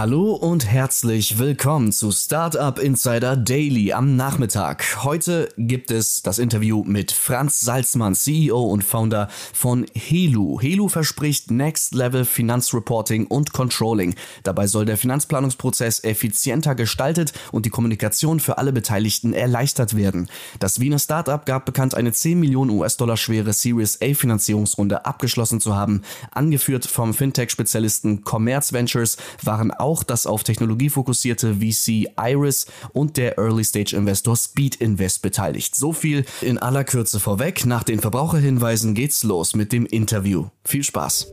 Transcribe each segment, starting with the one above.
Hallo und herzlich willkommen zu Startup Insider Daily am Nachmittag. Heute gibt es das Interview mit Franz Salzmann, CEO und Founder von Helu. Helu verspricht Next Level Finanzreporting und Controlling. Dabei soll der Finanzplanungsprozess effizienter gestaltet und die Kommunikation für alle Beteiligten erleichtert werden. Das Wiener Startup gab bekannt, eine 10 Millionen US-Dollar schwere Series A Finanzierungsrunde abgeschlossen zu haben. Angeführt vom Fintech-Spezialisten Commerz Ventures waren auch das auf Technologie fokussierte VC Iris und der Early-Stage-Investor Speed Invest beteiligt. So viel in aller Kürze vorweg. Nach den Verbraucherhinweisen geht's los mit dem Interview. Viel Spaß!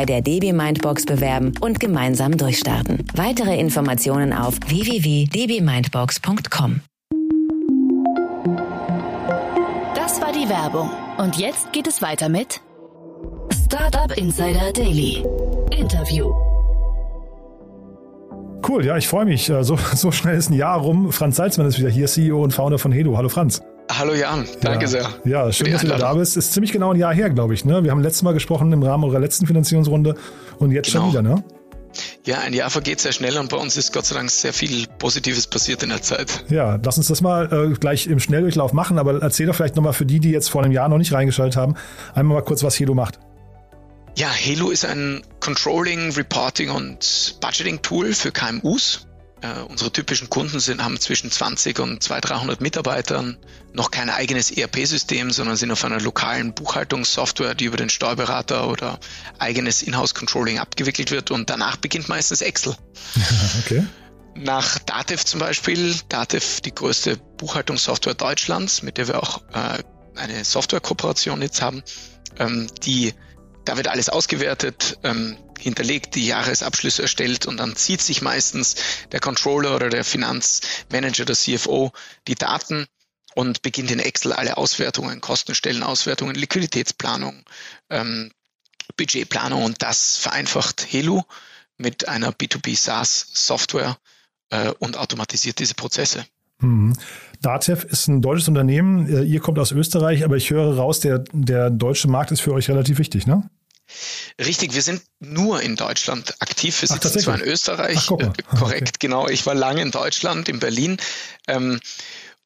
der DB Mindbox bewerben und gemeinsam durchstarten. Weitere Informationen auf www.dbmindbox.com. Das war die Werbung. Und jetzt geht es weiter mit Startup Insider Daily. Interview. Cool, ja, ich freue mich. Äh, so, so schnell ist ein Jahr rum. Franz Salzmann ist wieder hier, CEO und Founder von Hedo. Hallo Franz. Hallo Jan, danke ja. sehr. Ja, schön, dass du da bist. Ist ziemlich genau ein Jahr her, glaube ich. Ne? Wir haben letztes Mal gesprochen im Rahmen eurer letzten Finanzierungsrunde und jetzt genau. schon wieder, ne? Ja, ein Jahr vergeht sehr schnell und bei uns ist Gott sei Dank sehr viel Positives passiert in der Zeit. Ja, lass uns das mal äh, gleich im Schnelldurchlauf machen, aber erzähl doch vielleicht nochmal für die, die jetzt vor einem Jahr noch nicht reingeschaltet haben, einmal mal kurz, was Helo macht. Ja, Helo ist ein Controlling, Reporting und Budgeting Tool für KMUs. Uh, unsere typischen Kunden sind, haben zwischen 20 und 200, 300 Mitarbeitern, noch kein eigenes ERP-System, sondern sind auf einer lokalen Buchhaltungssoftware, die über den Steuerberater oder eigenes Inhouse-Controlling abgewickelt wird und danach beginnt meistens Excel. okay. Nach Datev zum Beispiel, Datev die größte Buchhaltungssoftware Deutschlands, mit der wir auch äh, eine Software-Kooperation jetzt haben, ähm, die da wird alles ausgewertet, ähm, hinterlegt, die Jahresabschlüsse erstellt und dann zieht sich meistens der Controller oder der Finanzmanager, der CFO die Daten und beginnt in Excel alle Auswertungen, Kostenstellenauswertungen, Liquiditätsplanung, ähm, Budgetplanung und das vereinfacht Helu mit einer B2B SaaS Software äh, und automatisiert diese Prozesse. Mhm. Datev ist ein deutsches Unternehmen. Ihr kommt aus Österreich, aber ich höre raus, der, der deutsche Markt ist für euch relativ wichtig, ne? Richtig, wir sind nur in Deutschland aktiv. Wir sitzen Ach, zwar in Österreich, Ach, äh, korrekt, okay. genau. Ich war lange in Deutschland, in Berlin. Ähm,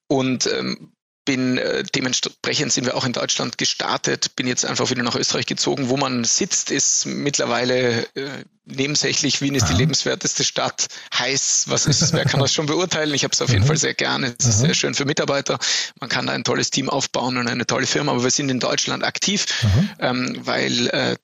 und ähm, bin äh, dementsprechend sind wir auch in Deutschland gestartet, bin jetzt einfach wieder nach Österreich gezogen. Wo man sitzt, ist mittlerweile äh, nebensächlich. Wien ist Aha. die lebenswerteste Stadt. Heiß, was ist, wer kann das schon beurteilen? Ich habe es auf jeden Fall sehr gerne. Es ist sehr schön für Mitarbeiter. Man kann da ein tolles Team aufbauen und eine tolle Firma. Aber wir sind in Deutschland aktiv, ähm, weil äh,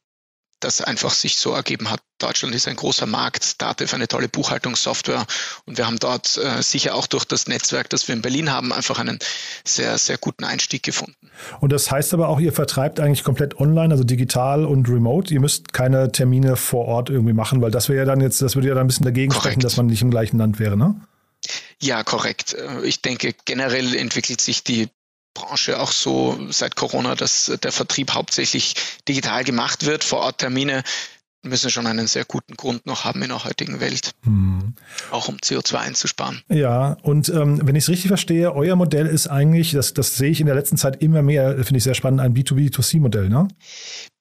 das einfach sich so ergeben hat. Deutschland ist ein großer Markt, Datev eine tolle Buchhaltungssoftware und wir haben dort äh, sicher auch durch das Netzwerk, das wir in Berlin haben, einfach einen sehr, sehr guten Einstieg gefunden. Und das heißt aber auch, ihr vertreibt eigentlich komplett online, also digital und remote. Ihr müsst keine Termine vor Ort irgendwie machen, weil das wäre ja dann jetzt, das würde ja dann ein bisschen dagegen Korrekt. sprechen, dass man nicht im gleichen Land wäre, ne? Ja, korrekt. Ich denke, generell entwickelt sich die Branche auch so seit Corona, dass der Vertrieb hauptsächlich digital gemacht wird. Vor Ort Termine müssen schon einen sehr guten Grund noch haben in der heutigen Welt, hm. auch um CO2 einzusparen. Ja, und ähm, wenn ich es richtig verstehe, euer Modell ist eigentlich, das, das sehe ich in der letzten Zeit immer mehr, finde ich sehr spannend, ein B2B2C-Modell, ne?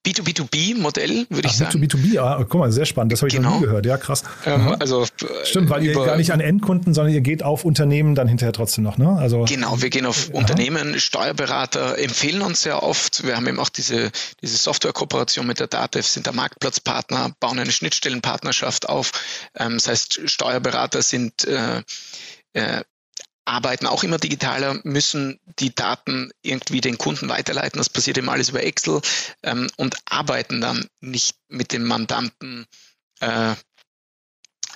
B2B2B-Modell, würde ich sagen. B2B2B, ah, guck mal, sehr spannend. Das habe ich genau. noch nie gehört. Ja, krass. Ähm, also, Stimmt, weil ihr gar nicht an Endkunden, sondern ihr geht auf Unternehmen dann hinterher trotzdem noch, ne? Also, genau, wir gehen auf aha. Unternehmen, Steuerberater empfehlen uns sehr oft. Wir haben eben auch diese, diese Software-Kooperation mit der DATEV, sind der Marktplatzpartner, bauen eine Schnittstellenpartnerschaft auf. Ähm, das heißt, Steuerberater sind äh, äh, arbeiten auch immer digitaler, müssen die Daten irgendwie den Kunden weiterleiten. Das passiert eben alles über Excel ähm, und arbeiten dann nicht mit dem Mandanten äh,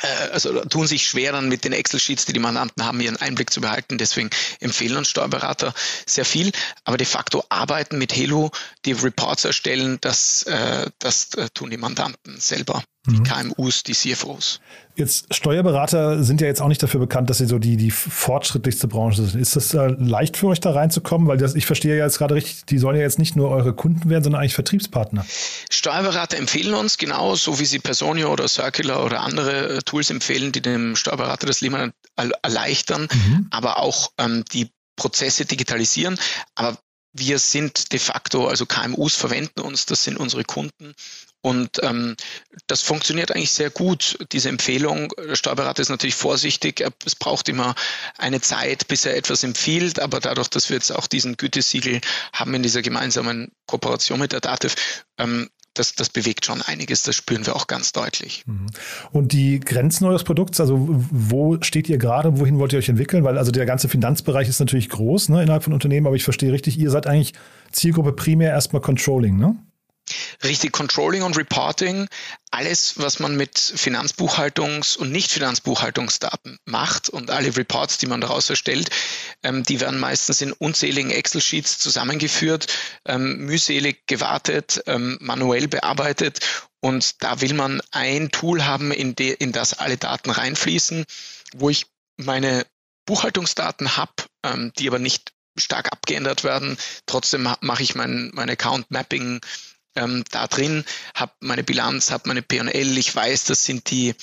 äh, also tun sich schwer dann mit den Excel-Sheets, die die Mandanten haben, ihren Einblick zu behalten. Deswegen empfehlen uns Steuerberater sehr viel. Aber de facto arbeiten mit Helo, die Reports erstellen, das, äh, das äh, tun die Mandanten selber die mhm. KMUs, die CFOs. Jetzt Steuerberater sind ja jetzt auch nicht dafür bekannt, dass sie so die, die fortschrittlichste Branche sind. Ist das äh, leicht für euch da reinzukommen? Weil das, ich verstehe ja jetzt gerade richtig, die sollen ja jetzt nicht nur eure Kunden werden, sondern eigentlich Vertriebspartner. Steuerberater empfehlen uns genau, so wie sie Personio oder Circular oder andere äh, Tools empfehlen, die dem Steuerberater das Leben erleichtern, mhm. aber auch ähm, die Prozesse digitalisieren. Aber wir sind de facto, also KMUs verwenden uns, das sind unsere Kunden. Und ähm, das funktioniert eigentlich sehr gut, diese Empfehlung. Der Steuerberater ist natürlich vorsichtig. Es braucht immer eine Zeit, bis er etwas empfiehlt. Aber dadurch, dass wir jetzt auch diesen Gütesiegel haben in dieser gemeinsamen Kooperation mit der DATEV, ähm, das, das bewegt schon einiges, das spüren wir auch ganz deutlich. Mhm. Und die Grenzen eures Produkts, also wo steht ihr gerade, wohin wollt ihr euch entwickeln? Weil also der ganze Finanzbereich ist natürlich groß ne, innerhalb von Unternehmen, aber ich verstehe richtig, ihr seid eigentlich Zielgruppe primär erstmal Controlling, ne? Richtig, Controlling und Reporting, alles, was man mit Finanzbuchhaltungs- und Nicht-Finanzbuchhaltungsdaten macht und alle Reports, die man daraus erstellt, ähm, die werden meistens in unzähligen Excel-Sheets zusammengeführt, ähm, mühselig gewartet, ähm, manuell bearbeitet und da will man ein Tool haben, in, de, in das alle Daten reinfließen, wo ich meine Buchhaltungsdaten habe, ähm, die aber nicht stark abgeändert werden. Trotzdem mache ich mein, mein Account Mapping ähm, da drin, habe meine Bilanz, habe meine P&L, ich weiß, das sind die,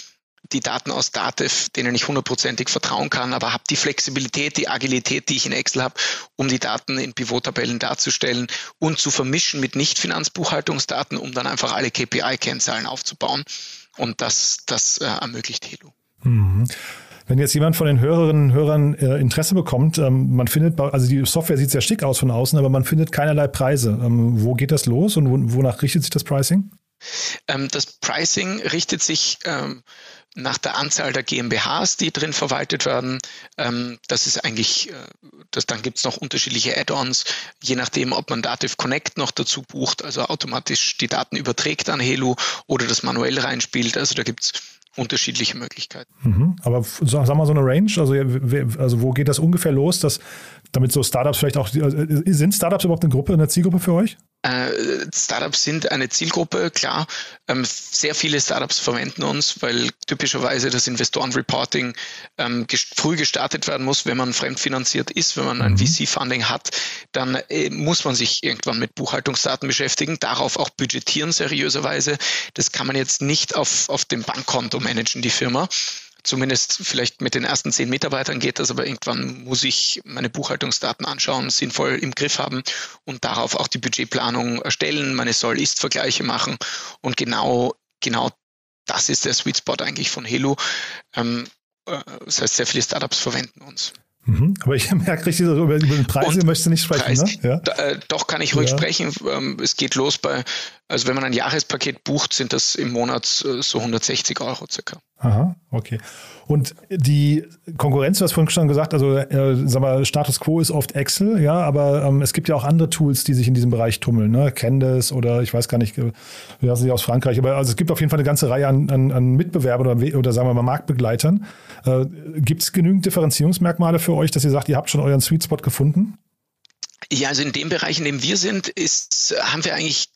die Daten aus Datev, denen ich hundertprozentig vertrauen kann, aber habe die Flexibilität, die Agilität, die ich in Excel habe, um die Daten in Pivot-Tabellen darzustellen und zu vermischen mit Nicht-Finanzbuchhaltungsdaten, um dann einfach alle KPI-Kennzahlen aufzubauen. Und das, das äh, ermöglicht Helo. Mhm. Wenn jetzt jemand von den Hörerinnen und Hörern äh, Interesse bekommt, ähm, man findet, also die Software sieht sehr schick aus von außen, aber man findet keinerlei Preise. Ähm, wo geht das los und wo, wonach richtet sich das Pricing? Ähm, das Pricing richtet sich ähm, nach der Anzahl der GmbHs, die drin verwaltet werden. Ähm, das ist eigentlich, äh, das, dann gibt es noch unterschiedliche Add-ons, je nachdem, ob man Dativ Connect noch dazu bucht, also automatisch die Daten überträgt an Helo oder das manuell reinspielt. Also da gibt es unterschiedliche Möglichkeiten. Mhm. Aber sag mal so eine Range, also, also wo geht das ungefähr los, dass damit so Startups vielleicht auch, äh, sind Startups überhaupt eine Gruppe, eine Zielgruppe für euch? Äh, Startups sind eine Zielgruppe, klar. Ähm, sehr viele Startups verwenden uns, weil typischerweise das Investorenreporting ähm, früh gestartet werden muss, wenn man fremdfinanziert ist, wenn man ein mhm. VC-Funding hat, dann äh, muss man sich irgendwann mit Buchhaltungsdaten beschäftigen, darauf auch budgetieren seriöserweise. Das kann man jetzt nicht auf, auf dem Bankkonto managen, die Firma zumindest vielleicht mit den ersten zehn Mitarbeitern geht das, aber irgendwann muss ich meine Buchhaltungsdaten anschauen, sinnvoll im Griff haben und darauf auch die Budgetplanung erstellen, meine Soll-Ist-Vergleiche machen und genau, genau das ist der Sweet Spot eigentlich von Helo. Ähm, äh, das heißt, sehr viele Startups verwenden uns. Mhm. Aber ich merke richtig, über, über den Preis möchtest du nicht sprechen. Preis, ne? ja? äh, doch kann ich ruhig ja. sprechen. Ähm, es geht los bei, also wenn man ein Jahrespaket bucht, sind das im Monat äh, so 160 Euro circa. Aha, okay. Und die Konkurrenz, du hast vorhin schon gesagt, also äh, sag mal, Status Quo ist oft Excel, ja, aber ähm, es gibt ja auch andere Tools, die sich in diesem Bereich tummeln, ne? Candice oder ich weiß gar nicht, äh, wie heißen sie aus Frankreich, aber also es gibt auf jeden Fall eine ganze Reihe an, an, an Mitbewerbern oder, oder sagen wir mal Marktbegleitern. Äh, gibt es genügend Differenzierungsmerkmale für euch, dass ihr sagt, ihr habt schon euren Sweet Spot gefunden? Ja, also in dem Bereich, in dem wir sind, ist, haben wir eigentlich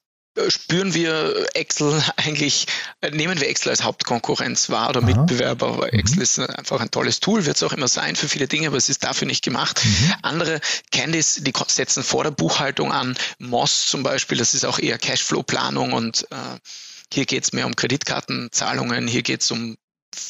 spüren wir Excel eigentlich, äh, nehmen wir Excel als Hauptkonkurrenz wahr oder Aha. Mitbewerber, weil mhm. Excel ist einfach ein tolles Tool, wird es auch immer sein für viele Dinge, aber es ist dafür nicht gemacht. Mhm. Andere Candice, die setzen vor der Buchhaltung an, Moss zum Beispiel, das ist auch eher Cashflow-Planung und äh, hier geht es mehr um Kreditkartenzahlungen, hier geht es um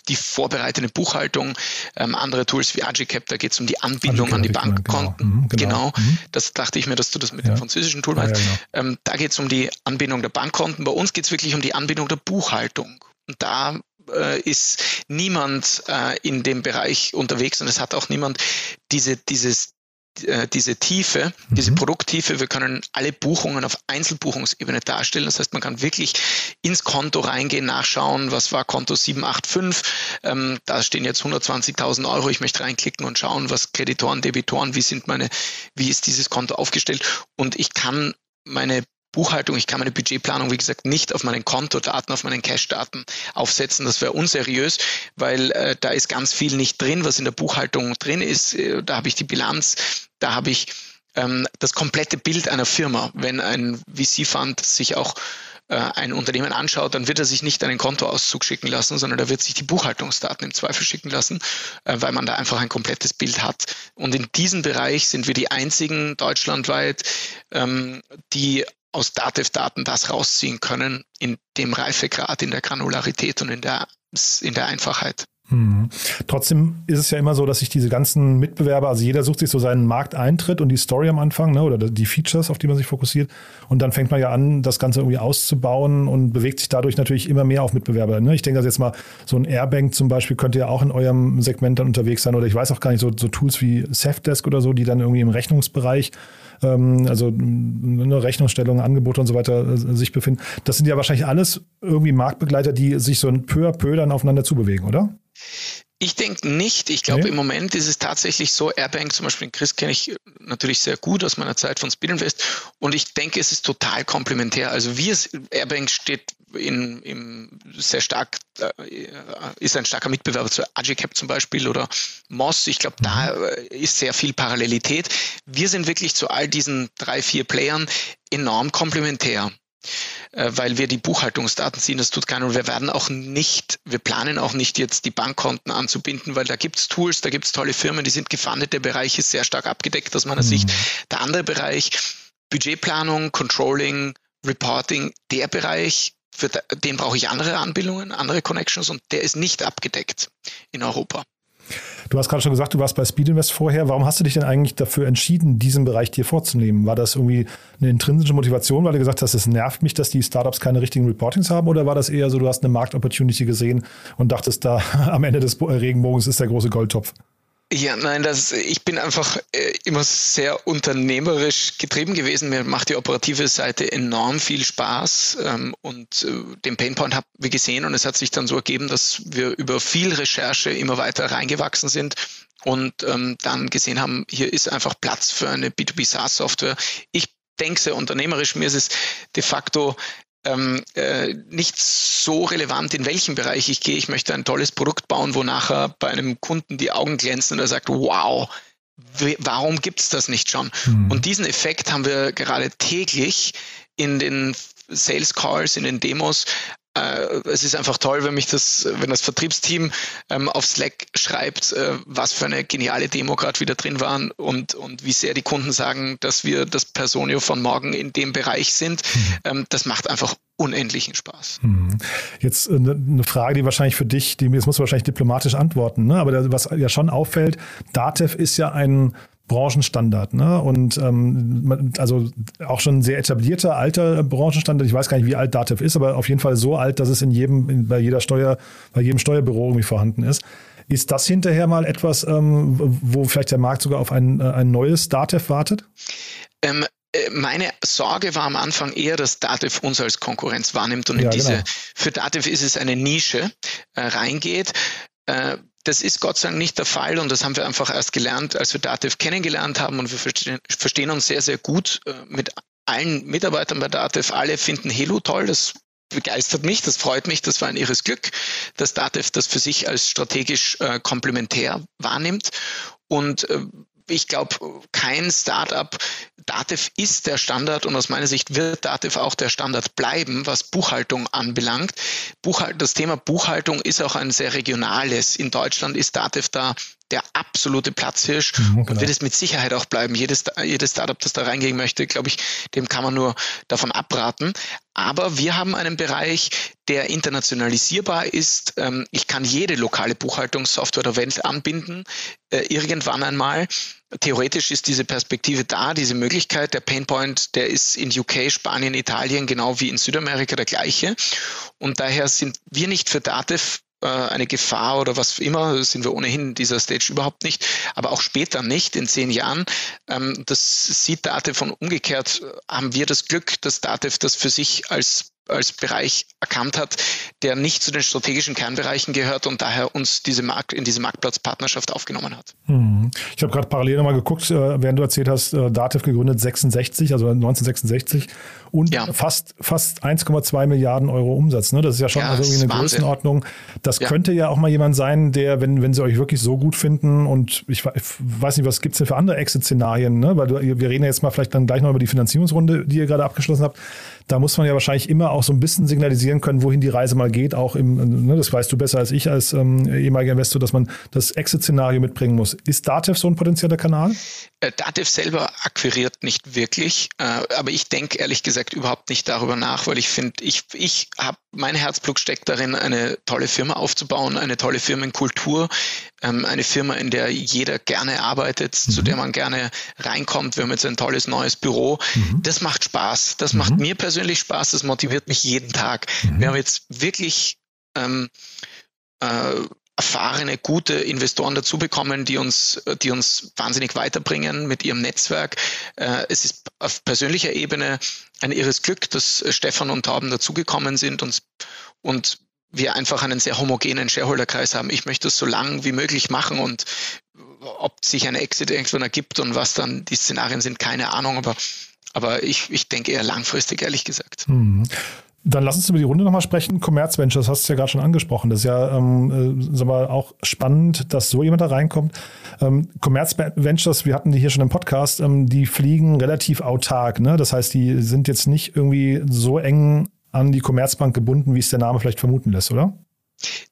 die vorbereitende Buchhaltung, ähm, andere Tools wie Agicap, da geht es um die Anbindung an die Bankkonten. Genau, mhm, genau. genau. Mhm. Das dachte ich mir, dass du das mit ja. dem französischen Tool meinst. Ja, ja, genau. ähm, da geht es um die Anbindung der Bankkonten. Bei uns geht es wirklich um die Anbindung der Buchhaltung. Und da äh, ist niemand äh, in dem Bereich unterwegs und es hat auch niemand diese, dieses diese Tiefe, diese mhm. Produkttiefe, wir können alle Buchungen auf Einzelbuchungsebene darstellen. Das heißt, man kann wirklich ins Konto reingehen, nachschauen, was war Konto 785. Ähm, da stehen jetzt 120.000 Euro. Ich möchte reinklicken und schauen, was Kreditoren, Debitoren, wie sind meine, wie ist dieses Konto aufgestellt? Und ich kann meine Buchhaltung, ich kann meine Budgetplanung, wie gesagt, nicht auf meinen Kontodaten, auf meinen Cash-Daten aufsetzen. Das wäre unseriös, weil äh, da ist ganz viel nicht drin, was in der Buchhaltung drin ist. Äh, da habe ich die Bilanz, da habe ich ähm, das komplette Bild einer Firma. Wenn ein VC-Fund sich auch äh, ein Unternehmen anschaut, dann wird er sich nicht einen Kontoauszug schicken lassen, sondern er wird sich die Buchhaltungsdaten im Zweifel schicken lassen, äh, weil man da einfach ein komplettes Bild hat. Und in diesem Bereich sind wir die einzigen deutschlandweit, ähm, die aus Datev-Daten das rausziehen können in dem Reifegrad, in der Granularität und in der, in der Einfachheit. Mhm. Trotzdem ist es ja immer so, dass sich diese ganzen Mitbewerber, also jeder sucht sich so seinen Markteintritt und die Story am Anfang ne, oder die Features, auf die man sich fokussiert. Und dann fängt man ja an, das Ganze irgendwie auszubauen und bewegt sich dadurch natürlich immer mehr auf Mitbewerber. Ne? Ich denke, dass jetzt mal so ein Airbank zum Beispiel könnte ja auch in eurem Segment dann unterwegs sein oder ich weiß auch gar nicht, so, so Tools wie Safdesk oder so, die dann irgendwie im Rechnungsbereich also eine Rechnungsstellung, Angebote und so weiter äh, sich befinden. Das sind ja wahrscheinlich alles irgendwie Marktbegleiter, die sich so ein peu à peu dann aufeinander zubewegen, oder? Ich denke nicht. Ich glaube, nee. im Moment ist es tatsächlich so, Airbank zum Beispiel, Chris kenne ich natürlich sehr gut aus meiner Zeit von Speedinvest und ich denke, es ist total komplementär. Also wir, Airbank steht in, in sehr stark, äh, ist ein starker Mitbewerber zu Agicap zum Beispiel oder Moss. Ich glaube, da mhm. äh, ist sehr viel Parallelität. Wir sind wirklich zu all diesen drei, vier Playern enorm komplementär. Äh, weil wir die Buchhaltungsdaten ziehen. Das tut keiner. Und wir werden auch nicht, wir planen auch nicht jetzt die Bankkonten anzubinden, weil da gibt es Tools, da gibt es tolle Firmen, die sind gefundet. Der Bereich ist sehr stark abgedeckt aus meiner mhm. Sicht. Der andere Bereich, Budgetplanung, Controlling, Reporting, der Bereich, für den brauche ich andere Anbindungen, andere Connections und der ist nicht abgedeckt in Europa. Du hast gerade schon gesagt, du warst bei Speedinvest vorher. Warum hast du dich denn eigentlich dafür entschieden, diesen Bereich dir vorzunehmen? War das irgendwie eine intrinsische Motivation, weil du gesagt hast, es nervt mich, dass die Startups keine richtigen Reportings haben? Oder war das eher so, du hast eine Marktopportunity gesehen und dachtest, da am Ende des Regenbogens ist der große Goldtopf? Ja, nein, das, ich bin einfach äh, immer sehr unternehmerisch getrieben gewesen. Mir macht die operative Seite enorm viel Spaß ähm, und äh, den Painpoint haben wir gesehen und es hat sich dann so ergeben, dass wir über viel Recherche immer weiter reingewachsen sind und ähm, dann gesehen haben, hier ist einfach Platz für eine B2B SaaS-Software. Ich denke sehr unternehmerisch. Mir ist es de facto ähm, äh, nicht so relevant, in welchem Bereich ich gehe. Ich möchte ein tolles Produkt bauen, wo nachher bei einem Kunden die Augen glänzen und er sagt, wow, warum gibt es das nicht schon? Mhm. Und diesen Effekt haben wir gerade täglich in den Sales Calls, in den Demos, es ist einfach toll, wenn mich das, wenn das Vertriebsteam ähm, auf Slack schreibt, äh, was für eine geniale Demo gerade wieder drin waren und, und wie sehr die Kunden sagen, dass wir das Personio von morgen in dem Bereich sind. Mhm. Ähm, das macht einfach unendlichen Spaß. Mhm. Jetzt äh, eine Frage, die wahrscheinlich für dich, die jetzt musst du wahrscheinlich diplomatisch antworten, ne? aber was ja schon auffällt, Datev ist ja ein Branchenstandard, ne? Und ähm, also auch schon ein sehr etablierter alter Branchenstandard. Ich weiß gar nicht, wie alt Datev ist, aber auf jeden Fall so alt, dass es in jedem, in, bei jeder Steuer, bei jedem Steuerbüro irgendwie vorhanden ist. Ist das hinterher mal etwas, ähm, wo vielleicht der Markt sogar auf ein, äh, ein neues Datev wartet? Ähm, äh, meine Sorge war am Anfang eher, dass Datev uns als Konkurrenz wahrnimmt und ja, in diese, genau. für Datev ist es eine Nische, äh, reingeht. Äh, das ist Gott sei Dank nicht der Fall und das haben wir einfach erst gelernt, als wir Datev kennengelernt haben und wir verstehen, uns sehr, sehr gut äh, mit allen Mitarbeitern bei Datev. Alle finden Helo toll, das begeistert mich, das freut mich, das war ein ihres Glück, dass Datev das für sich als strategisch äh, komplementär wahrnimmt. Und äh, ich glaube, kein Startup, Datev ist der Standard und aus meiner Sicht wird Datev auch der Standard bleiben, was Buchhaltung anbelangt. Buchhalt, das Thema Buchhaltung ist auch ein sehr regionales. In Deutschland ist Datev da der absolute Platzhirsch mhm, und wird es mit Sicherheit auch bleiben. Jedes, jedes Startup, das da reingehen möchte, glaube ich, dem kann man nur davon abraten. Aber wir haben einen Bereich, der internationalisierbar ist. Ähm, ich kann jede lokale Buchhaltungssoftware der Welt anbinden, äh, irgendwann einmal. Theoretisch ist diese Perspektive da, diese Möglichkeit. Der Painpoint, der ist in UK, Spanien, Italien genau wie in Südamerika der gleiche. Und daher sind wir nicht für Datev äh, eine Gefahr oder was immer, sind wir ohnehin in dieser Stage überhaupt nicht, aber auch später nicht, in zehn Jahren. Ähm, das sieht Datev von umgekehrt, haben wir das Glück, dass Datev das für sich als als Bereich erkannt hat, der nicht zu den strategischen Kernbereichen gehört und daher uns diese Markt, in diese Marktplatzpartnerschaft aufgenommen hat. Hm. Ich habe gerade parallel nochmal geguckt, äh, während du erzählt hast, äh, Dativ gegründet 66, also 1966 und ja. fast, fast 1,2 Milliarden Euro Umsatz. Ne? Das ist ja schon ja, also irgendwie eine Wahnsinn. Größenordnung. Das ja. könnte ja auch mal jemand sein, der, wenn, wenn sie euch wirklich so gut finden und ich, ich weiß nicht, was gibt es denn für andere Exit-Szenarien, ne? weil du, wir reden ja jetzt mal vielleicht dann gleich noch über die Finanzierungsrunde, die ihr gerade abgeschlossen habt. Da muss man ja wahrscheinlich immer auch so ein bisschen signalisieren können, wohin die Reise mal geht, auch im, ne, das weißt du besser als ich als ähm, ehemaliger Investor, dass man das Exit-Szenario mitbringen muss. Ist Datev so ein potenzieller Kanal? Äh, Datev selber akquiriert nicht wirklich, äh, aber ich denke ehrlich gesagt überhaupt nicht darüber nach, weil ich finde, ich, ich habe, mein Herzblut steckt darin, eine tolle Firma aufzubauen, eine tolle Firmenkultur, ähm, eine Firma, in der jeder gerne arbeitet, mhm. zu der man gerne reinkommt. Wir haben jetzt ein tolles neues Büro. Mhm. Das macht Spaß. Das mhm. macht mir persönlich Spaß, das motiviert mich jeden Tag. Mhm. Wir haben jetzt wirklich ähm, äh, erfahrene, gute Investoren dazu bekommen, die uns, die uns wahnsinnig weiterbringen mit ihrem Netzwerk. Äh, es ist auf persönlicher Ebene ein irres Glück, dass Stefan und Tauben dazugekommen sind und, und wir einfach einen sehr homogenen Shareholderkreis haben. Ich möchte das so lang wie möglich machen und ob sich ein Exit irgendwann ergibt und was dann die Szenarien sind, keine Ahnung, aber aber ich, ich denke eher langfristig, ehrlich gesagt. Mhm. Dann lass uns über die Runde nochmal sprechen. Commerz Ventures, hast du ja gerade schon angesprochen. Das ist ja ähm, äh, sag mal, auch spannend, dass so jemand da reinkommt. Ähm, Commerz Ventures, wir hatten die hier schon im Podcast, ähm, die fliegen relativ autark. Ne? Das heißt, die sind jetzt nicht irgendwie so eng an die Commerzbank gebunden, wie es der Name vielleicht vermuten lässt, oder?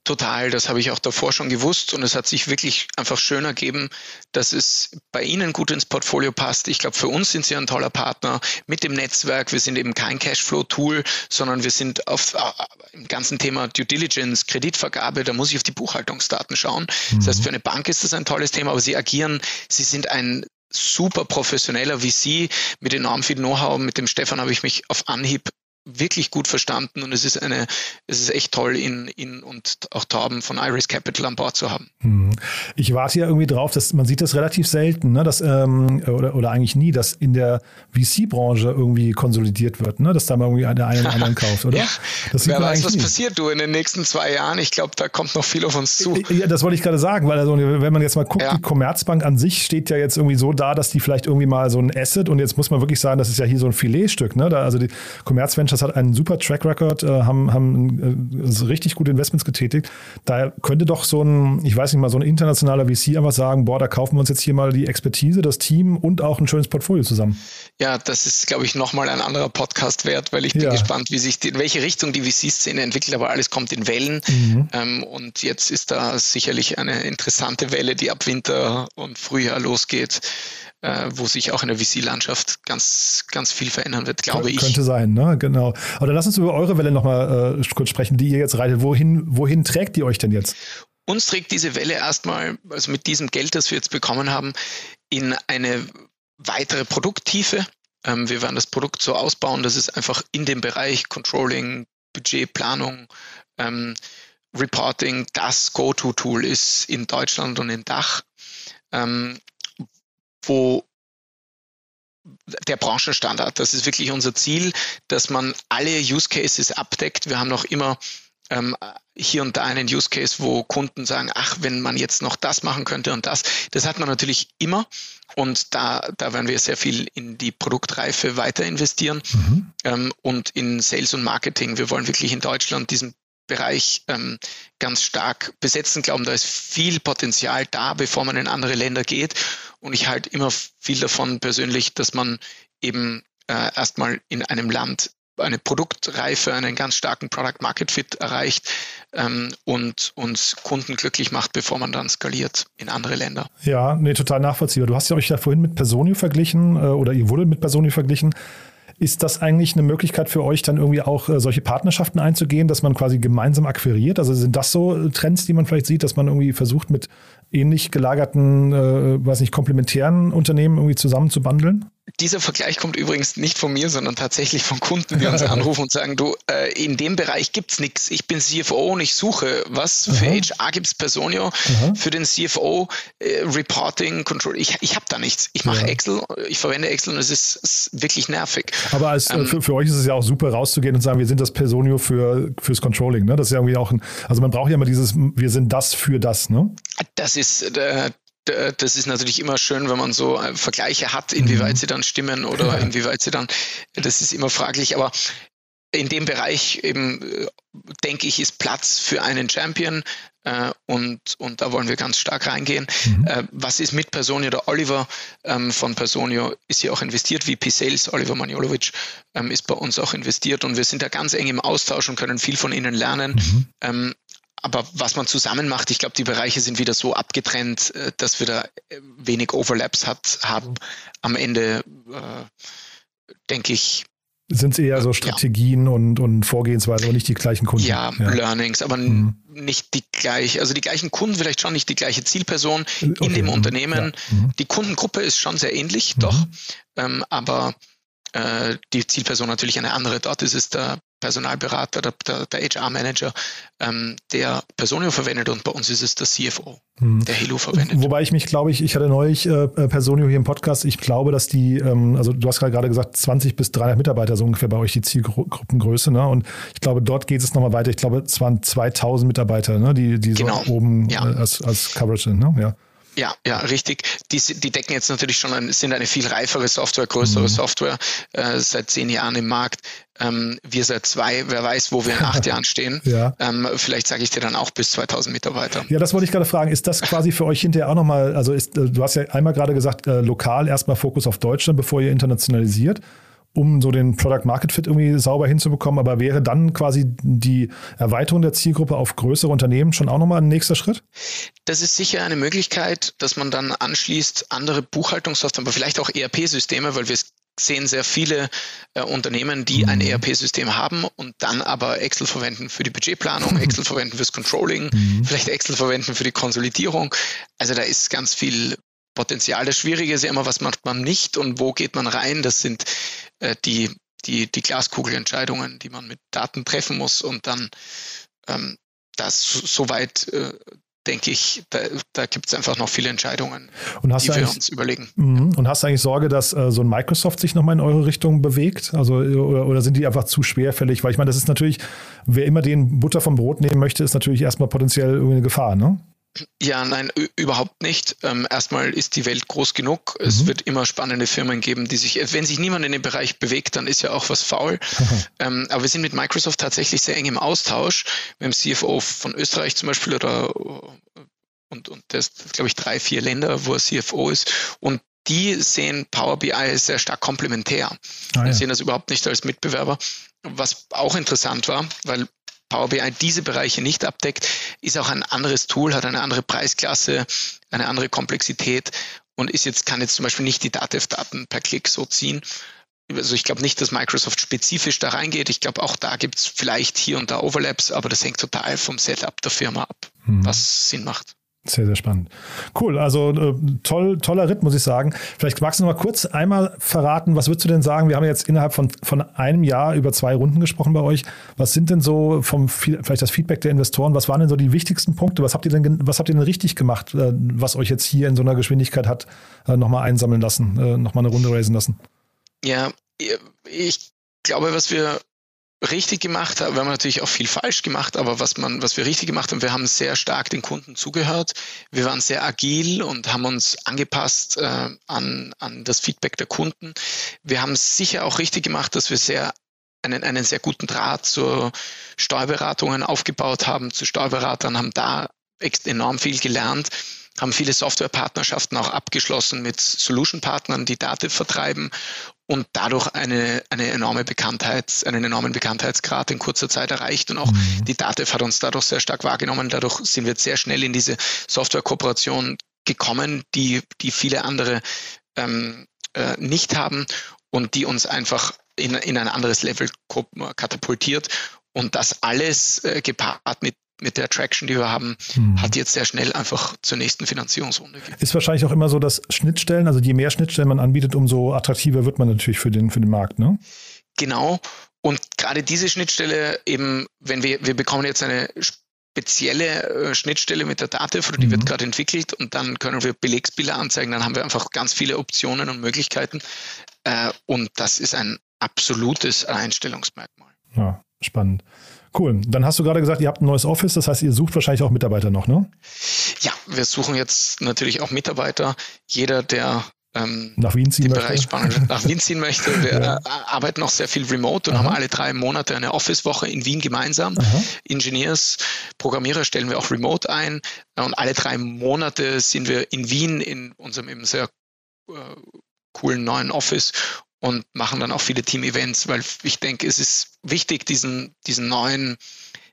Total, das habe ich auch davor schon gewusst und es hat sich wirklich einfach schön ergeben, dass es bei Ihnen gut ins Portfolio passt. Ich glaube, für uns sind Sie ein toller Partner mit dem Netzwerk. Wir sind eben kein Cashflow-Tool, sondern wir sind auf äh, im ganzen Thema Due Diligence, Kreditvergabe, da muss ich auf die Buchhaltungsdaten schauen. Mhm. Das heißt, für eine Bank ist das ein tolles Thema, aber Sie agieren, Sie sind ein super professioneller VC mit enorm viel Know-how. Mit dem Stefan habe ich mich auf Anhieb wirklich gut verstanden und es ist eine, es ist echt toll, ihn, ihn und auch Torben von Iris Capital an Bord zu haben. Hm. Ich warte ja irgendwie drauf, dass man sieht das relativ selten, ne, dass, ähm, oder, oder eigentlich nie, dass in der VC-Branche irgendwie konsolidiert wird, ne, dass da mal irgendwie der eine den anderen kauft, oder? ja. Das Wer weiß, was nie. passiert du in den nächsten zwei Jahren? Ich glaube, da kommt noch viel auf uns zu. Ja, das wollte ich gerade sagen, weil also, wenn man jetzt mal guckt, ja. die Commerzbank an sich steht ja jetzt irgendwie so da, dass die vielleicht irgendwie mal so ein Asset und jetzt muss man wirklich sagen, das ist ja hier so ein Filetstück, ne? Da, also die Commerzventures Ventures hat einen super Track Record, äh, haben, haben äh, richtig gute Investments getätigt. Da könnte doch so ein, ich weiß nicht mal, so ein internationaler VC einfach sagen, boah, da kaufen wir uns jetzt hier mal die Expertise, das Team und auch ein schönes Portfolio zusammen. Ja, das ist, glaube ich, nochmal ein anderer Podcast wert, weil ich bin ja. gespannt, wie sich die, in welche Richtung die VC-Szene entwickelt, aber alles kommt in Wellen. Mhm. Ähm, und jetzt ist da sicherlich eine interessante Welle, die ab Winter und Frühjahr losgeht äh, wo sich auch in der VC-Landschaft ganz, ganz viel verändern wird, glaube ich. Könnte sein, ne? Genau. Aber dann lass uns über eure Welle nochmal äh, kurz sprechen, die ihr jetzt reitet. Wohin, wohin trägt die euch denn jetzt? Uns trägt diese Welle erstmal, also mit diesem Geld, das wir jetzt bekommen haben, in eine weitere Produkttiefe. Ähm, wir werden das Produkt so ausbauen, dass es einfach in dem Bereich Controlling, Budgetplanung, ähm, Reporting das Go-To-Tool ist in Deutschland und in Dach. Ähm, wo der Branchenstandard. Das ist wirklich unser Ziel, dass man alle Use Cases abdeckt. Wir haben noch immer ähm, hier und da einen Use Case, wo Kunden sagen, ach, wenn man jetzt noch das machen könnte und das. Das hat man natürlich immer und da, da werden wir sehr viel in die Produktreife weiter investieren mhm. ähm, und in Sales und Marketing. Wir wollen wirklich in Deutschland diesen Bereich ähm, ganz stark besetzen, glauben, da ist viel Potenzial da, bevor man in andere Länder geht. Und ich halte immer viel davon persönlich, dass man eben äh, erstmal in einem Land eine Produktreife, einen ganz starken Product Market Fit erreicht ähm, und uns Kunden glücklich macht, bevor man dann skaliert in andere Länder. Ja, nee, total nachvollziehbar. Du hast ja euch ja vorhin mit Personio verglichen äh, oder ihr wurde mit Personio verglichen. Ist das eigentlich eine Möglichkeit für euch, dann irgendwie auch äh, solche Partnerschaften einzugehen, dass man quasi gemeinsam akquiriert? Also sind das so äh, Trends, die man vielleicht sieht, dass man irgendwie versucht, mit ähnlich gelagerten, äh, weiß nicht, komplementären Unternehmen irgendwie zusammen zu bundeln? Dieser Vergleich kommt übrigens nicht von mir, sondern tatsächlich von Kunden, die uns anrufen und sagen, du, äh, in dem Bereich gibt's nichts. Ich bin CFO und ich suche was. Für HR gibt's Personio, Aha. für den CFO äh, Reporting, Control. Ich, ich habe da nichts. Ich mache ja. Excel, ich verwende Excel und es ist, ist wirklich nervig. Aber als, äh, ähm, für, für, euch ist es ja auch super rauszugehen und sagen, wir sind das Personio für, fürs Controlling. Ne? Das ist ja irgendwie auch ein, also man braucht ja immer dieses, wir sind das für das. Ne? Das ist, äh, das ist natürlich immer schön, wenn man so äh, Vergleiche hat, inwieweit mhm. sie dann stimmen oder inwieweit sie dann, das ist immer fraglich, aber in dem Bereich eben, äh, denke ich, ist Platz für einen Champion äh, und, und da wollen wir ganz stark reingehen. Mhm. Äh, was ist mit Personio? Der Oliver ähm, von Personio ist hier auch investiert, VP Sales, Oliver Maniolovic ähm, ist bei uns auch investiert und wir sind da ganz eng im Austausch und können viel von ihnen lernen. Mhm. Ähm, aber was man zusammen macht, ich glaube, die Bereiche sind wieder so abgetrennt, äh, dass wir da äh, wenig Overlaps hat, haben. Am Ende, äh, denke ich, sind es eher so Strategien ja. und, und Vorgehensweise, aber nicht die gleichen Kunden. Ja, ja. Learnings, aber mhm. nicht die gleiche, also die gleichen Kunden, vielleicht schon nicht die gleiche Zielperson in okay. dem mhm. Unternehmen. Ja. Mhm. Die Kundengruppe ist schon sehr ähnlich, mhm. doch, ähm, aber äh, die Zielperson natürlich eine andere. Dort ist es der Personalberater, der, der, der HR-Manager, ähm, der Personio verwendet und bei uns ist es der CFO, hm. der Helo verwendet. Wobei ich mich, glaube ich, ich hatte neulich äh, äh, Personio hier im Podcast, ich glaube, dass die, ähm, also du hast gerade gesagt, 20 bis 300 Mitarbeiter so ungefähr bei euch die Zielgruppengröße, ne? Und ich glaube, dort geht es nochmal weiter. Ich glaube, es waren 2000 Mitarbeiter, ne? die, die so genau. oben ja. äh, als, als Coverage sind, ne? Ja. Ja, ja, richtig. Die, die decken jetzt natürlich schon ein, sind eine viel reifere Software, größere mhm. Software, äh, seit zehn Jahren im Markt. Ähm, wir seit zwei, wer weiß, wo wir in acht Jahren stehen. Ja. Ähm, vielleicht sage ich dir dann auch bis 2000 Mitarbeiter. Ja, das wollte ich gerade fragen. Ist das quasi für euch hinterher auch nochmal, also ist, äh, du hast ja einmal gerade gesagt, äh, lokal erstmal Fokus auf Deutschland, bevor ihr internationalisiert um so den Product Market Fit irgendwie sauber hinzubekommen. Aber wäre dann quasi die Erweiterung der Zielgruppe auf größere Unternehmen schon auch nochmal ein nächster Schritt? Das ist sicher eine Möglichkeit, dass man dann anschließt andere Buchhaltungssoftware, aber vielleicht auch ERP-Systeme, weil wir sehen sehr viele äh, Unternehmen, die ein mhm. ERP-System haben und dann aber Excel verwenden für die Budgetplanung, Excel verwenden fürs Controlling, mhm. vielleicht Excel verwenden für die Konsolidierung. Also da ist ganz viel Potenzial. Das Schwierige ist ja immer, was macht man nicht und wo geht man rein. Das sind äh, die, die, die Glaskugelentscheidungen, die man mit Daten treffen muss und dann ähm, das soweit äh, denke ich, da, da gibt es einfach noch viele Entscheidungen, die wir uns überlegen. Mhm. Und hast du eigentlich Sorge, dass äh, so ein Microsoft sich nochmal in eure Richtung bewegt? Also, oder, oder, sind die einfach zu schwerfällig? Weil ich meine, das ist natürlich, wer immer den Butter vom Brot nehmen möchte, ist natürlich erstmal potenziell eine Gefahr, ne? Ja, nein, überhaupt nicht. Ähm, erstmal ist die Welt groß genug. Es mhm. wird immer spannende Firmen geben, die sich, wenn sich niemand in dem Bereich bewegt, dann ist ja auch was faul. ähm, aber wir sind mit Microsoft tatsächlich sehr eng im Austausch. Mit dem CFO von Österreich zum Beispiel oder und, und das, glaube ich, drei, vier Länder, wo er CFO ist. Und die sehen Power BI sehr stark komplementär ah, und ja. sehen das überhaupt nicht als Mitbewerber. Was auch interessant war, weil Power BI diese Bereiche nicht abdeckt, ist auch ein anderes Tool, hat eine andere Preisklasse, eine andere Komplexität und ist jetzt, kann jetzt zum Beispiel nicht die Datev-Daten per Klick so ziehen. Also ich glaube nicht, dass Microsoft spezifisch da reingeht. Ich glaube, auch da gibt es vielleicht hier und da Overlaps, aber das hängt total vom Setup der Firma ab, hm. was Sinn macht. Sehr, sehr spannend. Cool, also äh, toll, toller Ritt, muss ich sagen. Vielleicht magst du noch mal kurz einmal verraten, was würdest du denn sagen? Wir haben jetzt innerhalb von, von einem Jahr über zwei Runden gesprochen bei euch. Was sind denn so vom vielleicht das Feedback der Investoren? Was waren denn so die wichtigsten Punkte? Was habt ihr denn, was habt ihr denn richtig gemacht, äh, was euch jetzt hier in so einer Geschwindigkeit hat äh, nochmal einsammeln lassen, äh, nochmal eine Runde raisen lassen? Ja, ich glaube, was wir richtig gemacht haben. Wir haben natürlich auch viel falsch gemacht, aber was man, was wir richtig gemacht haben, wir haben sehr stark den Kunden zugehört. Wir waren sehr agil und haben uns angepasst äh, an, an das Feedback der Kunden. Wir haben sicher auch richtig gemacht, dass wir sehr einen, einen sehr guten Draht zu Steuerberatungen aufgebaut haben, zu Steuerberatern, haben da enorm viel gelernt haben viele Softwarepartnerschaften auch abgeschlossen mit Solution-Partnern, die Daten vertreiben und dadurch eine, eine enorme Bekanntheit, einen enormen Bekanntheitsgrad in kurzer Zeit erreicht. Und auch mhm. die DATEV hat uns dadurch sehr stark wahrgenommen. Dadurch sind wir sehr schnell in diese Softwarekooperation gekommen, die, die viele andere ähm, äh, nicht haben und die uns einfach in, in ein anderes Level katapultiert. Und das alles äh, gepaart mit mit der Traction, die wir haben, mhm. hat jetzt sehr schnell einfach zur nächsten Finanzierungsrunde gegeben. Ist wahrscheinlich auch immer so, dass Schnittstellen, also je mehr Schnittstellen man anbietet, umso attraktiver wird man natürlich für den, für den Markt, ne? Genau. Und gerade diese Schnittstelle eben, wenn wir, wir bekommen jetzt eine spezielle äh, Schnittstelle mit der Dativ, die mhm. wird gerade entwickelt und dann können wir Belegsbilder anzeigen, dann haben wir einfach ganz viele Optionen und Möglichkeiten äh, und das ist ein absolutes Einstellungsmerkmal. Ja, spannend. Cool. Dann hast du gerade gesagt, ihr habt ein neues Office, das heißt, ihr sucht wahrscheinlich auch Mitarbeiter noch, ne? Ja, wir suchen jetzt natürlich auch Mitarbeiter. Jeder, der ähm, nach Wien ziehen möchte. Spannend, nach Wien ziehen möchte. Wir ja. Äh, arbeiten auch sehr viel remote und Aha. haben alle drei Monate eine Office-Woche in Wien gemeinsam. Aha. Engineers, Programmierer stellen wir auch remote ein und alle drei Monate sind wir in Wien in unserem eben sehr äh, coolen neuen Office und machen dann auch viele Team-Events, weil ich denke, es ist wichtig, diesen, diesen neuen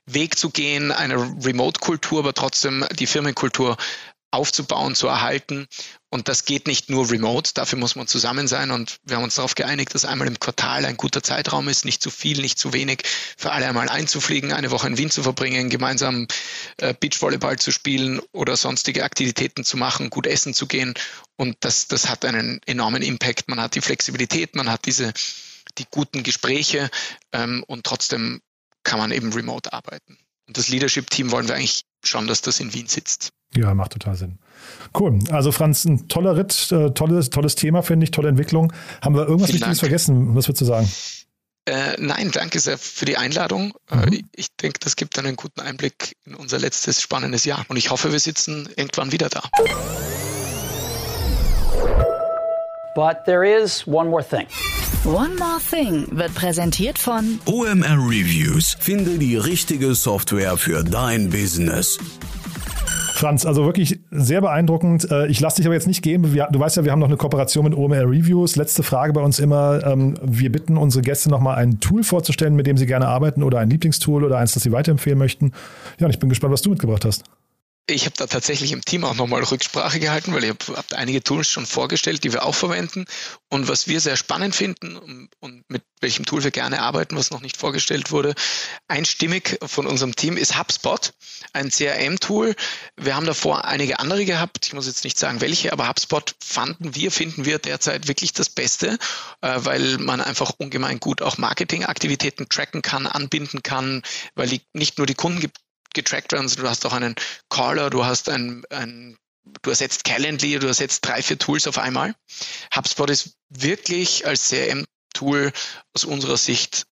Weg zu gehen, eine Remote-Kultur, aber trotzdem die Firmenkultur aufzubauen, zu erhalten. Und das geht nicht nur remote, dafür muss man zusammen sein. Und wir haben uns darauf geeinigt, dass einmal im Quartal ein guter Zeitraum ist, nicht zu viel, nicht zu wenig, für alle einmal einzufliegen, eine Woche in Wien zu verbringen, gemeinsam äh, Beachvolleyball zu spielen oder sonstige Aktivitäten zu machen, gut essen zu gehen. Und das, das hat einen enormen Impact. Man hat die Flexibilität, man hat diese, die guten Gespräche ähm, und trotzdem kann man eben remote arbeiten. Und das Leadership-Team wollen wir eigentlich schauen, dass das in Wien sitzt. Ja, macht total Sinn. Cool. Also Franz, ein toller Ritt, äh, tolles, tolles Thema, finde ich, tolle Entwicklung. Haben wir irgendwas Wichtiges vergessen? Was würdest du sagen? Äh, nein, danke sehr für die Einladung. Äh, mhm. ich denke, das gibt einen guten Einblick in unser letztes spannendes Jahr. Und ich hoffe, wir sitzen irgendwann wieder da. But there is one more thing. One More Thing wird präsentiert von OMR Reviews. Finde die richtige Software für dein Business. Franz, also wirklich sehr beeindruckend. Äh, ich lasse dich aber jetzt nicht gehen. Du weißt ja, wir haben noch eine Kooperation mit OMR Reviews. Letzte Frage bei uns immer. Ähm, wir bitten unsere Gäste nochmal ein Tool vorzustellen, mit dem sie gerne arbeiten oder ein Lieblingstool oder eins, das sie weiterempfehlen möchten. Ja, und ich bin gespannt, was du mitgebracht hast. Ich habe da tatsächlich im Team auch nochmal Rücksprache gehalten, weil ich habe hab einige Tools schon vorgestellt, die wir auch verwenden. Und was wir sehr spannend finden und, und mit welchem Tool wir gerne arbeiten, was noch nicht vorgestellt wurde, einstimmig von unserem Team ist HubSpot, ein CRM-Tool. Wir haben davor einige andere gehabt. Ich muss jetzt nicht sagen, welche, aber HubSpot fanden wir, finden wir derzeit wirklich das Beste, äh, weil man einfach ungemein gut auch Marketingaktivitäten tracken kann, anbinden kann, weil die, nicht nur die Kunden gibt getrackt werden, sondern du hast auch einen Caller, du hast ein, ein du ersetzt Calendly, du ersetzt drei, vier Tools auf einmal. HubSpot ist wirklich als CRM-Tool aus unserer Sicht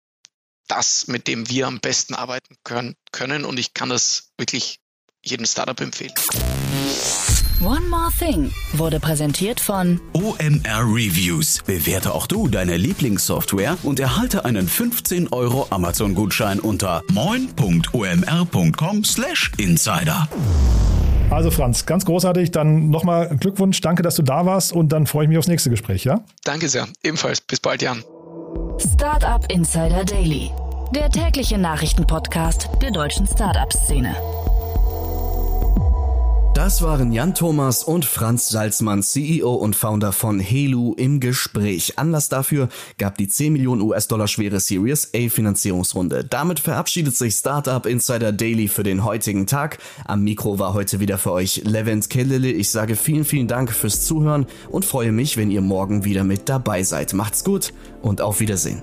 das, mit dem wir am besten arbeiten können, können und ich kann das wirklich jedem Startup empfehlen. One More Thing wurde präsentiert von OMR Reviews. Bewerte auch du deine Lieblingssoftware und erhalte einen 15 Euro Amazon-Gutschein unter moin.omr.com/insider. Also Franz, ganz großartig. Dann nochmal Glückwunsch, danke, dass du da warst und dann freue ich mich aufs nächste Gespräch, ja? Danke sehr. Ebenfalls. Bis bald, Jan. Startup Insider Daily, der tägliche Nachrichtenpodcast der deutschen Startup-Szene. Das waren Jan Thomas und Franz Salzmann, CEO und Founder von Helu im Gespräch. Anlass dafür gab die 10 Millionen US-Dollar schwere Series A Finanzierungsrunde. Damit verabschiedet sich Startup Insider Daily für den heutigen Tag. Am Mikro war heute wieder für euch Levent Kellele. Ich sage vielen, vielen Dank fürs Zuhören und freue mich, wenn ihr morgen wieder mit dabei seid. Macht's gut und auf Wiedersehen.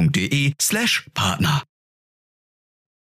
www.ftf.de slash Partner.